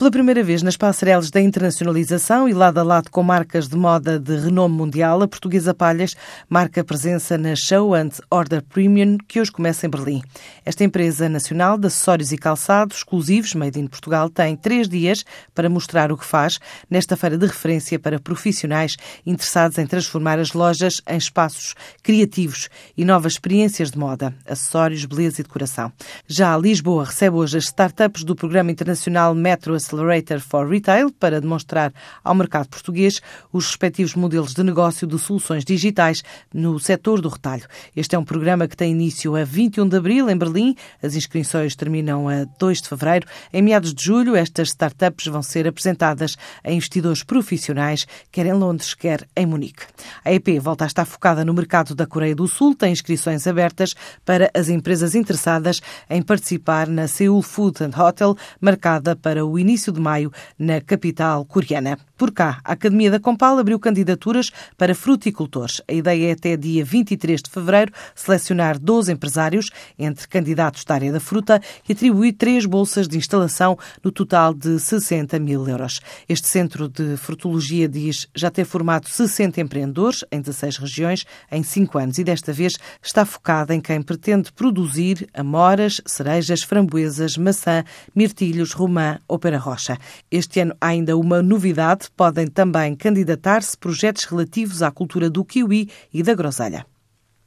Pela primeira vez nas passarelas da internacionalização e lado a lado com marcas de moda de renome mundial, a portuguesa Palhas marca presença na Show and Order Premium, que hoje começa em Berlim. Esta empresa nacional de acessórios e calçados exclusivos, made in Portugal, tem três dias para mostrar o que faz nesta feira de referência para profissionais interessados em transformar as lojas em espaços criativos e novas experiências de moda, acessórios, beleza e decoração. Já Lisboa recebe hoje as startups do Programa Internacional Metro Accelerator for Retail para demonstrar ao mercado português os respectivos modelos de negócio de soluções digitais no setor do retalho. Este é um programa que tem início a 21 de abril em Berlim. As inscrições terminam a 2 de fevereiro. Em meados de julho, estas startups vão ser apresentadas a investidores profissionais, quer em Londres, quer em Munique. A EP volta a estar focada no mercado da Coreia do Sul, tem inscrições abertas para as empresas interessadas em participar na Seoul Food and Hotel, marcada para o início de maio na capital coreana. Por cá, a Academia da Compal abriu candidaturas para fruticultores. A ideia é até dia 23 de fevereiro selecionar 12 empresários entre candidatos da área da fruta e atribuir três bolsas de instalação no total de 60 mil euros. Este centro de frutologia diz já ter formado 60 empreendedores em 16 regiões em 5 anos e desta vez está focado em quem pretende produzir amoras, cerejas, framboesas, maçã, mirtilhos, romã ou pera Rocha. Este ano há ainda uma novidade, podem também candidatar-se projetos relativos à cultura do kiwi e da groselha.